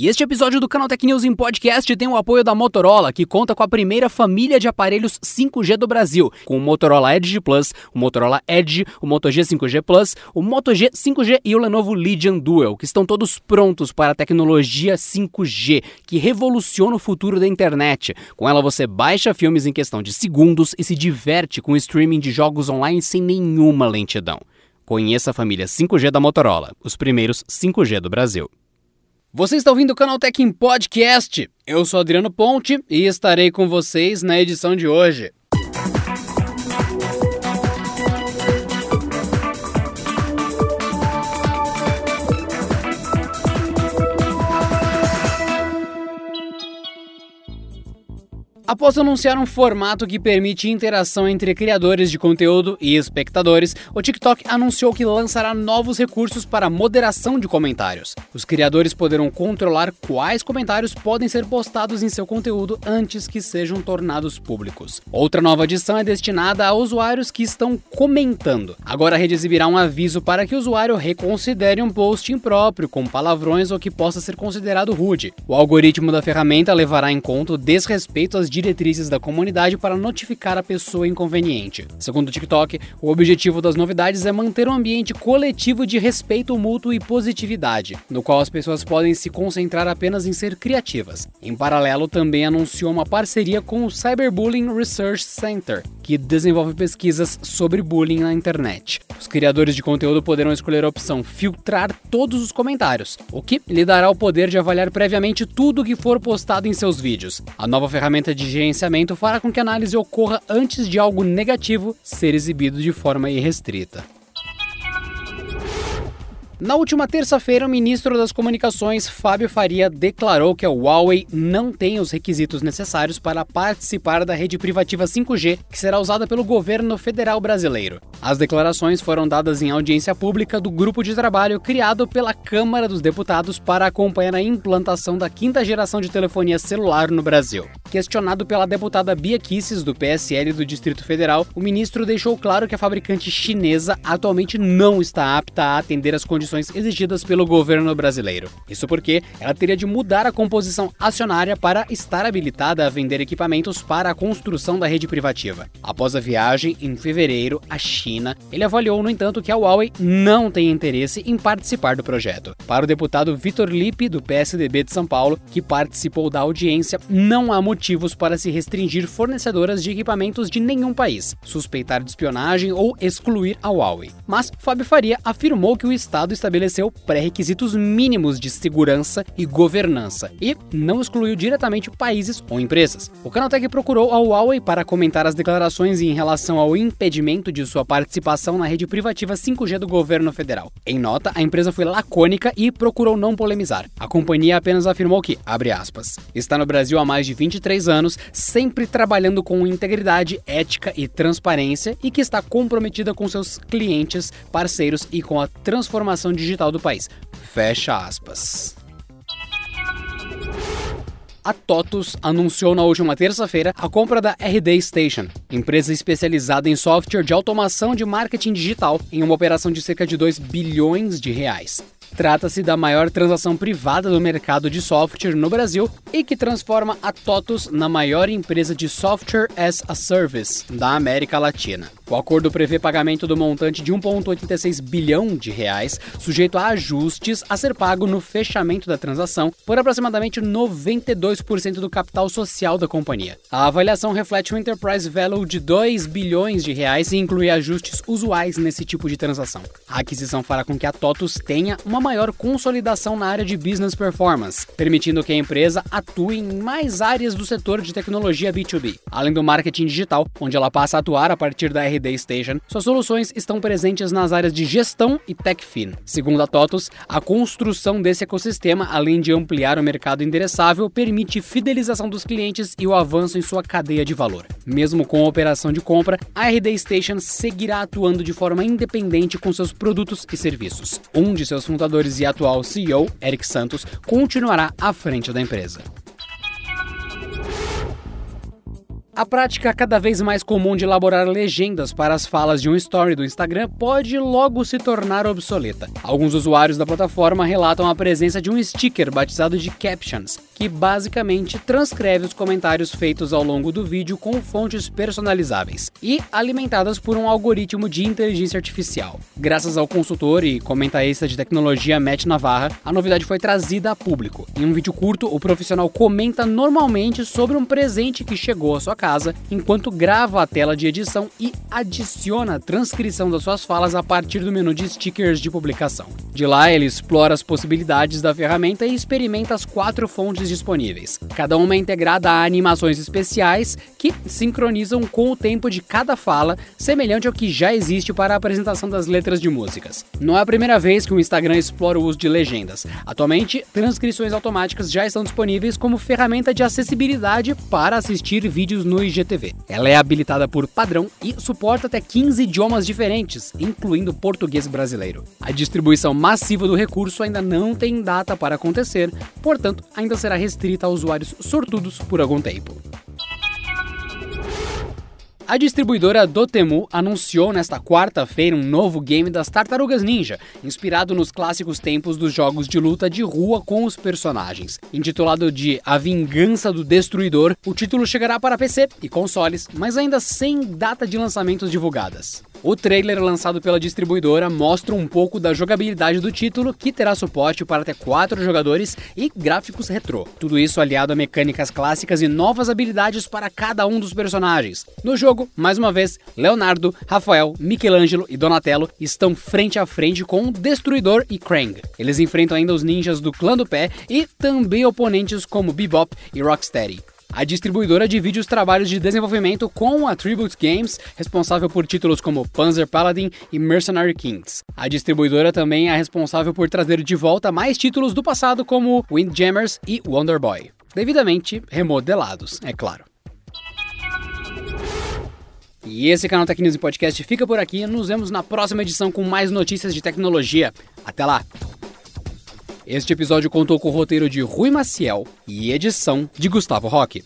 E este episódio do Canal Tech News em Podcast tem o apoio da Motorola, que conta com a primeira família de aparelhos 5G do Brasil, com o Motorola Edge Plus, o Motorola Edge, o Moto G 5G Plus, o Moto G 5G e o Lenovo Legion Dual, que estão todos prontos para a tecnologia 5G, que revoluciona o futuro da internet. Com ela você baixa filmes em questão de segundos e se diverte com o streaming de jogos online sem nenhuma lentidão. Conheça a família 5G da Motorola, os primeiros 5G do Brasil. Você está ouvindo o Canal Tech em Podcast. Eu sou Adriano Ponte e estarei com vocês na edição de hoje. Após anunciar um formato que permite interação entre criadores de conteúdo e espectadores, o TikTok anunciou que lançará novos recursos para moderação de comentários. Os criadores poderão controlar quais comentários podem ser postados em seu conteúdo antes que sejam tornados públicos. Outra nova adição é destinada a usuários que estão comentando. Agora a rede exibirá um aviso para que o usuário reconsidere um post impróprio com palavrões ou que possa ser considerado rude. O algoritmo da ferramenta levará em conta o desrespeito às diretrizes da comunidade para notificar a pessoa inconveniente. Segundo o TikTok, o objetivo das novidades é manter um ambiente coletivo de respeito mútuo e positividade, no qual as pessoas podem se concentrar apenas em ser criativas. Em paralelo, também anunciou uma parceria com o Cyberbullying Research Center, que desenvolve pesquisas sobre bullying na internet. Os criadores de conteúdo poderão escolher a opção filtrar todos os comentários, o que lhe dará o poder de avaliar previamente tudo que for postado em seus vídeos. A nova ferramenta de gerenciamento fará com que a análise ocorra antes de algo negativo ser exibido de forma irrestrita. Na última terça-feira, o ministro das Comunicações, Fábio Faria, declarou que a Huawei não tem os requisitos necessários para participar da rede privativa 5G que será usada pelo governo federal brasileiro. As declarações foram dadas em audiência pública do grupo de trabalho criado pela Câmara dos Deputados para acompanhar a implantação da quinta geração de telefonia celular no Brasil. Questionado pela deputada Bia Kisses, do PSL do Distrito Federal, o ministro deixou claro que a fabricante chinesa atualmente não está apta a atender as condições exigidas pelo governo brasileiro. Isso porque ela teria de mudar a composição acionária para estar habilitada a vender equipamentos para a construção da rede privativa. Após a viagem, em fevereiro, à China, ele avaliou, no entanto, que a Huawei não tem interesse em participar do projeto. Para o deputado Vitor Lippe, do PSDB de São Paulo, que participou da audiência, não há motivos para se restringir fornecedoras de equipamentos de nenhum país, suspeitar de espionagem ou excluir a Huawei. Mas Fábio Faria afirmou que o Estado estabeleceu pré-requisitos mínimos de segurança e governança e não excluiu diretamente países ou empresas. O Canaltech procurou a Huawei para comentar as declarações em relação ao impedimento de sua participação na rede privativa 5G do governo federal. Em nota, a empresa foi lacônica e procurou não polemizar. A companhia apenas afirmou que, abre aspas, está no Brasil há mais de 23 anos, sempre trabalhando com integridade, ética e transparência e que está comprometida com seus clientes, parceiros e com a transformação digital do país. Fecha aspas. A TOTUS anunciou na última terça-feira a compra da RD Station, empresa especializada em software de automação de marketing digital, em uma operação de cerca de 2 bilhões de reais. Trata-se da maior transação privada do mercado de software no Brasil e que transforma a TOTUS na maior empresa de software as a service da América Latina. O acordo prevê pagamento do montante de 1,86 bilhão de reais, sujeito a ajustes a ser pago no fechamento da transação por aproximadamente 92% do capital social da companhia. A avaliação reflete um enterprise value de 2 bilhões de reais e inclui ajustes usuais nesse tipo de transação. A aquisição fará com que a TOTUS tenha uma maior consolidação na área de business performance, permitindo que a empresa atue em mais áreas do setor de tecnologia B2B, além do marketing digital, onde ela passa a atuar a partir da RD Station, suas soluções estão presentes nas áreas de gestão e TechFin. Segundo a TOTUS, a construção desse ecossistema, além de ampliar o mercado endereçável, permite fidelização dos clientes e o avanço em sua cadeia de valor. Mesmo com a operação de compra, a RD Station seguirá atuando de forma independente com seus produtos e serviços. Um de seus fundadores e atual CEO, Eric Santos, continuará à frente da empresa. A prática cada vez mais comum de elaborar legendas para as falas de um story do Instagram pode logo se tornar obsoleta. Alguns usuários da plataforma relatam a presença de um sticker batizado de Captions, que basicamente transcreve os comentários feitos ao longo do vídeo com fontes personalizáveis e alimentadas por um algoritmo de inteligência artificial. Graças ao consultor e comentarista de tecnologia Matt Navarra, a novidade foi trazida a público. Em um vídeo curto, o profissional comenta normalmente sobre um presente que chegou à sua casa enquanto grava a tela de edição e adiciona a transcrição das suas falas a partir do menu de stickers de publicação. De lá, ele explora as possibilidades da ferramenta e experimenta as quatro fontes disponíveis. Cada uma é integrada a animações especiais que sincronizam com o tempo de cada fala, semelhante ao que já existe para a apresentação das letras de músicas. Não é a primeira vez que o Instagram explora o uso de legendas. Atualmente, transcrições automáticas já estão disponíveis como ferramenta de acessibilidade para assistir vídeos no IGTV. Ela é habilitada por padrão e suporta até 15 idiomas diferentes, incluindo português brasileiro. A distribuição massiva do recurso ainda não tem data para acontecer, portanto, ainda será restrita a usuários sortudos por algum tempo. A distribuidora Dotemu anunciou nesta quarta-feira um novo game das Tartarugas Ninja, inspirado nos clássicos tempos dos jogos de luta de rua com os personagens. Intitulado de A Vingança do Destruidor, o título chegará para PC e consoles, mas ainda sem data de lançamentos divulgadas. O trailer lançado pela distribuidora mostra um pouco da jogabilidade do título, que terá suporte para até 4 jogadores e gráficos retrô. Tudo isso aliado a mecânicas clássicas e novas habilidades para cada um dos personagens. No jogo, mais uma vez, Leonardo, Rafael, Michelangelo e Donatello estão frente a frente com o Destruidor e Krang. Eles enfrentam ainda os ninjas do Clã do Pé e também oponentes como Bebop e Rocksteady. A distribuidora divide os trabalhos de desenvolvimento com a Tribute Games, responsável por títulos como Panzer Paladin e Mercenary Kings. A distribuidora também é responsável por trazer de volta mais títulos do passado como Windjammers e Wonder Boy, devidamente remodelados, é claro. E esse canal Tech News e Podcast fica por aqui. Nos vemos na próxima edição com mais notícias de tecnologia. Até lá! Este episódio contou com o roteiro de Rui Maciel e edição de Gustavo Roque.